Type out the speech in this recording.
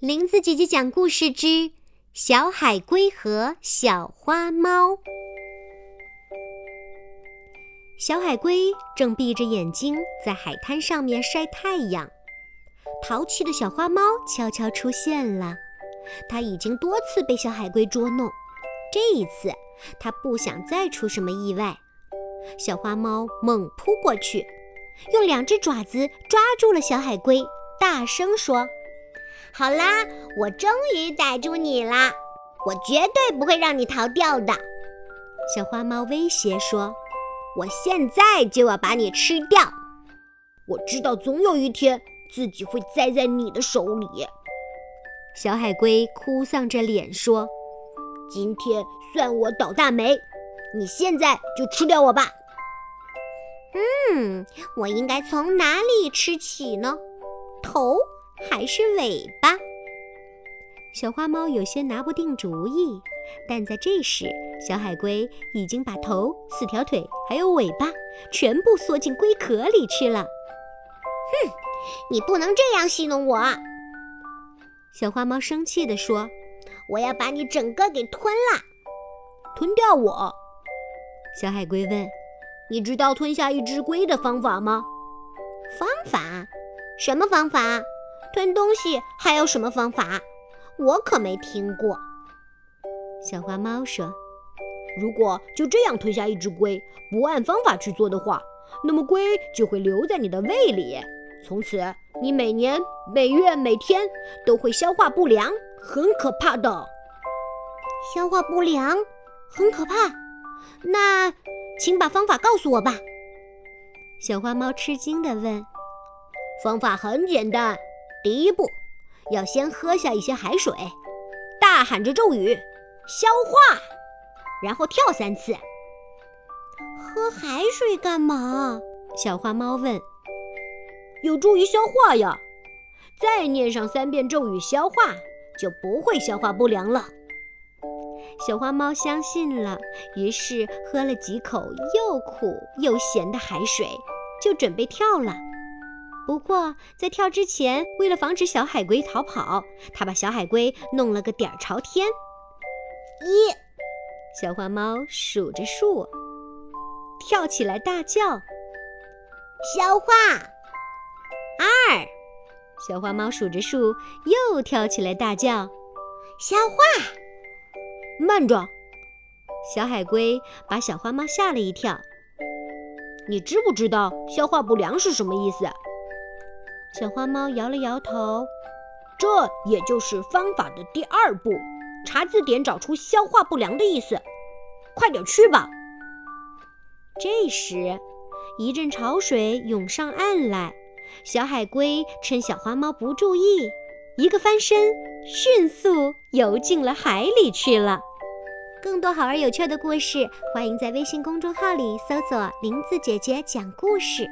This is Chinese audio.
林子姐姐讲故事之小海龟和小花猫。小海龟正闭着眼睛在海滩上面晒太阳，淘气的小花猫悄悄出现了。它已经多次被小海龟捉弄，这一次它不想再出什么意外。小花猫猛扑过去，用两只爪子抓住了小海龟，大声说。好啦，我终于逮住你啦！我绝对不会让你逃掉的。小花猫威胁说：“我现在就要把你吃掉！我知道总有一天自己会栽在你的手里。”小海龟哭丧着脸说：“今天算我倒大霉，你现在就吃掉我吧。”嗯，我应该从哪里吃起呢？头？还是尾巴？小花猫有些拿不定主意，但在这时，小海龟已经把头、四条腿还有尾巴全部缩进龟壳里去了。哼，你不能这样戏弄我！小花猫生气地说：“我要把你整个给吞了，吞掉我！”小海龟问：“你知道吞下一只龟的方法吗？”方法？什么方法？吞东西还有什么方法？我可没听过。小花猫说：“如果就这样吞下一只龟，不按方法去做的话，那么龟就会留在你的胃里，从此你每年、每月、每天都会消化不良，很可怕的。消化不良，很可怕。那，请把方法告诉我吧。”小花猫吃惊地问：“方法很简单。”第一步，要先喝下一些海水，大喊着咒语“消化”，然后跳三次。喝海水干嘛？小花猫问。有助于消化呀！再念上三遍咒语“消化”，就不会消化不良了。小花猫相信了，于是喝了几口又苦又咸的海水，就准备跳了。不过，在跳之前，为了防止小海龟逃跑，他把小海龟弄了个点儿朝天。一，小花猫数着数，跳起来大叫：“消化！”二，小花猫数着数，又跳起来大叫：“消化！”慢着，小海龟把小花猫吓了一跳。你知不知道消化不良是什么意思？小花猫摇了摇头，这也就是方法的第二步，查字典找出“消化不良”的意思。快点去吧！这时，一阵潮水涌上岸来，小海龟趁小花猫不注意，一个翻身，迅速游进了海里去了。更多好玩有趣的故事，欢迎在微信公众号里搜索“林子姐姐讲故事”。